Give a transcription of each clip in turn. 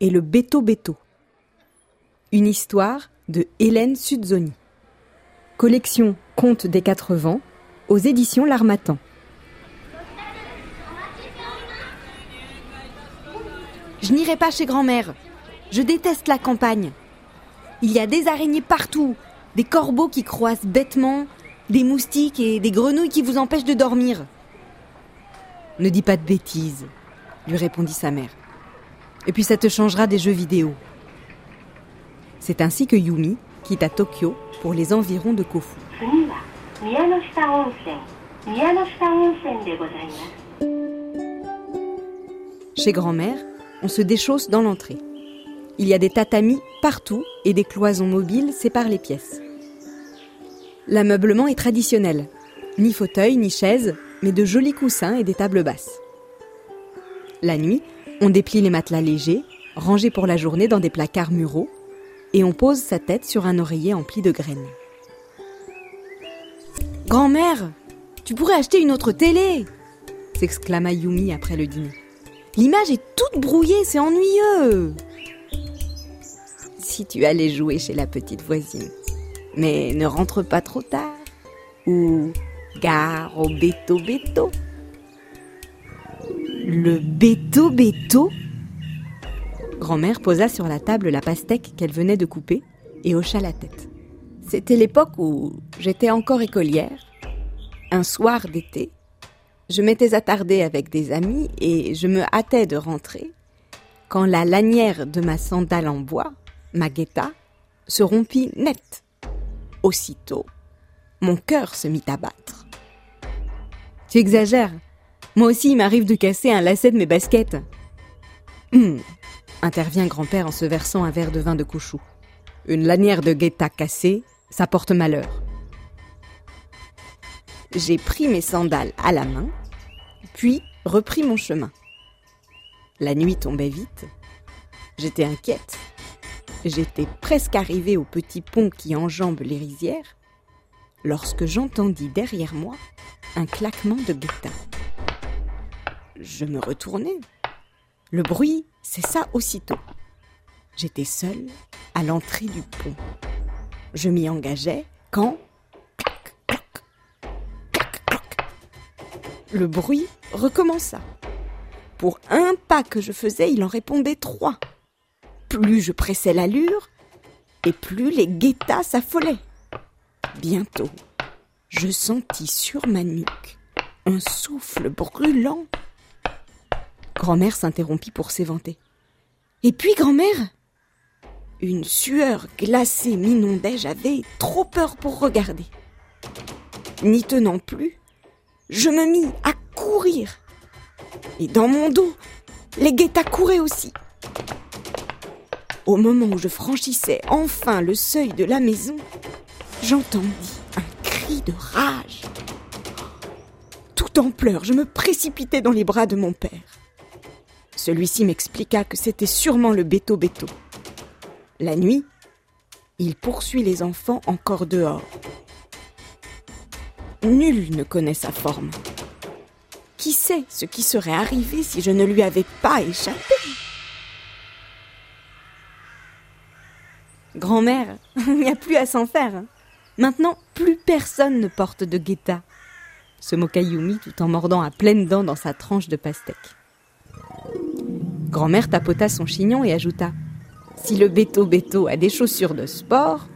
et le Beto Beto. Une histoire de Hélène Sudzoni. Collection Contes des Quatre Vents aux éditions L'Armatan. Je n'irai pas chez grand-mère. Je déteste la campagne. Il y a des araignées partout, des corbeaux qui croissent bêtement, des moustiques et des grenouilles qui vous empêchent de dormir. Ne dis pas de bêtises, lui répondit sa mère. Et puis ça te changera des jeux vidéo. C'est ainsi que Yumi quitte à Tokyo pour les environs de Kofu. Chez grand-mère, on se déchausse dans l'entrée. Il y a des tatamis partout et des cloisons mobiles séparent les pièces. L'ameublement est traditionnel. Ni fauteuil, ni chaise, mais de jolis coussins et des tables basses. La nuit, on déplie les matelas légers, rangés pour la journée dans des placards muraux, et on pose sa tête sur un oreiller empli de graines. Grand-mère, tu pourrais acheter une autre télé s'exclama Yumi après le dîner. L'image est toute brouillée, c'est ennuyeux. Si tu allais jouer chez la petite voisine. Mais ne rentre pas trop tard. Ou gare au béto béto. Le béto béto Grand-mère posa sur la table la pastèque qu'elle venait de couper et hocha la tête. C'était l'époque où j'étais encore écolière. Un soir d'été, je m'étais attardée avec des amis et je me hâtais de rentrer quand la lanière de ma sandale en bois, ma guetta, se rompit net. Aussitôt, mon cœur se mit à battre. Tu exagères. Moi aussi, il m'arrive de casser un lacet de mes baskets. Hum, intervient grand-père en se versant un verre de vin de couchou. Une lanière de guetta cassée, ça porte malheur. J'ai pris mes sandales à la main, puis repris mon chemin. La nuit tombait vite. J'étais inquiète. J'étais presque arrivée au petit pont qui enjambe les rizières, lorsque j'entendis derrière moi un claquement de guetta. Je me retournai. Le bruit cessa aussitôt. J'étais seule à l'entrée du pont. Je m'y engageais quand clac, clac, clac, clac. le bruit recommença. Pour un pas que je faisais, il en répondait trois. Plus je pressais l'allure, et plus les guettas s'affolaient. Bientôt, je sentis sur ma nuque un souffle brûlant. Grand-mère s'interrompit pour s'éventer. Et puis, grand-mère Une sueur glacée m'inondait, j'avais trop peur pour regarder. N'y tenant plus, je me mis à courir. Et dans mon dos, les guettas couraient aussi. Au moment où je franchissais enfin le seuil de la maison, j'entendis un cri de rage. Tout en pleurs, je me précipitai dans les bras de mon père. Celui-ci m'expliqua que c'était sûrement le béto béto. La nuit, il poursuit les enfants encore dehors. Nul ne connaît sa forme. Qui sait ce qui serait arrivé si je ne lui avais pas échappé? Grand-mère, il n'y a plus à s'en faire. hein. Maintenant, plus personne ne porte de guetta. Se moqua Yumi tout en mordant à pleines dents dans sa tranche de pastèque. Grand-mère tapota son chignon et ajouta Si le béto béto a des chaussures de sport,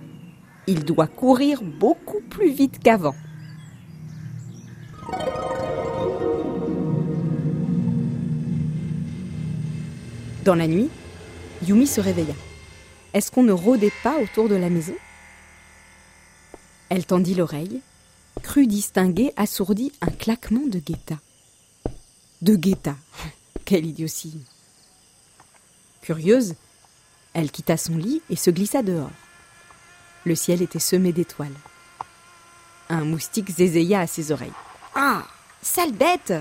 il doit courir beaucoup plus vite qu'avant. Dans la nuit, Yumi se réveilla. Est-ce qu'on ne rôdait pas autour de la maison? Elle tendit l'oreille, crut distinguer assourdi un claquement de guetta. De guetta? Quelle idiotie Curieuse, Elle quitta son lit et se glissa dehors. Le ciel était semé d'étoiles. Un moustique zézeilla à ses oreilles. Ah Sale bête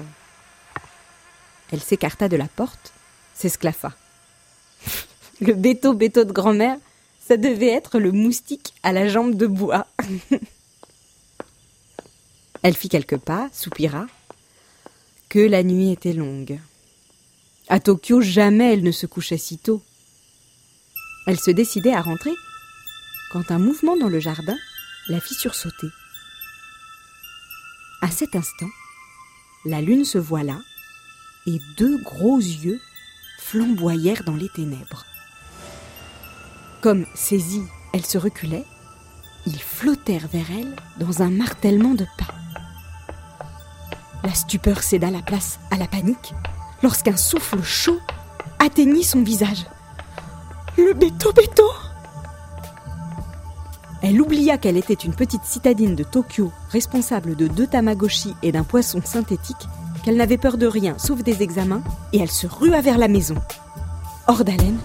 Elle s'écarta de la porte, s'esclaffa. Le béto-béto de grand-mère, ça devait être le moustique à la jambe de bois. Elle fit quelques pas, soupira. Que la nuit était longue. À Tokyo, jamais elle ne se couchait si tôt. Elle se décidait à rentrer quand un mouvement dans le jardin la fit sursauter. À cet instant, la lune se voila et deux gros yeux flamboyèrent dans les ténèbres. Comme saisie, elle se reculait, ils flottèrent vers elle dans un martèlement de pas. La stupeur céda la place à la panique lorsqu'un souffle chaud atteignit son visage. Le béto-béto Elle oublia qu'elle était une petite citadine de Tokyo, responsable de deux tamagotchi et d'un poisson synthétique, qu'elle n'avait peur de rien sauf des examens, et elle se rua vers la maison. Hors d'haleine,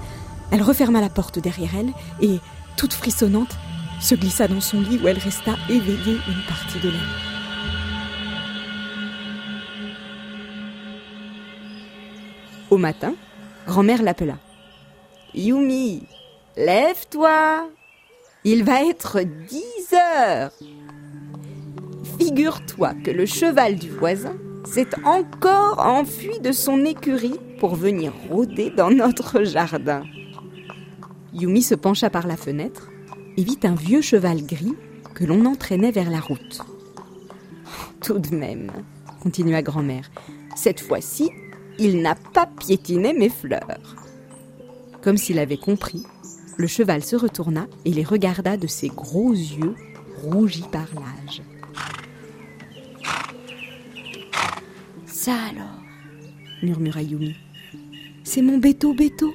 elle referma la porte derrière elle et, toute frissonnante, se glissa dans son lit où elle resta éveillée une partie de la Au matin, grand-mère l'appela. Yumi, lève-toi. Il va être dix heures. Figure-toi que le cheval du voisin s'est encore enfui de son écurie pour venir rôder dans notre jardin. Yumi se pencha par la fenêtre et vit un vieux cheval gris que l'on entraînait vers la route. Tout de même, continua grand-mère, cette fois-ci, il n'a pas piétiné mes fleurs. Comme s'il avait compris, le cheval se retourna et les regarda de ses gros yeux rougis par l'âge. Ça alors, murmura Yumi. C'est mon béto béto.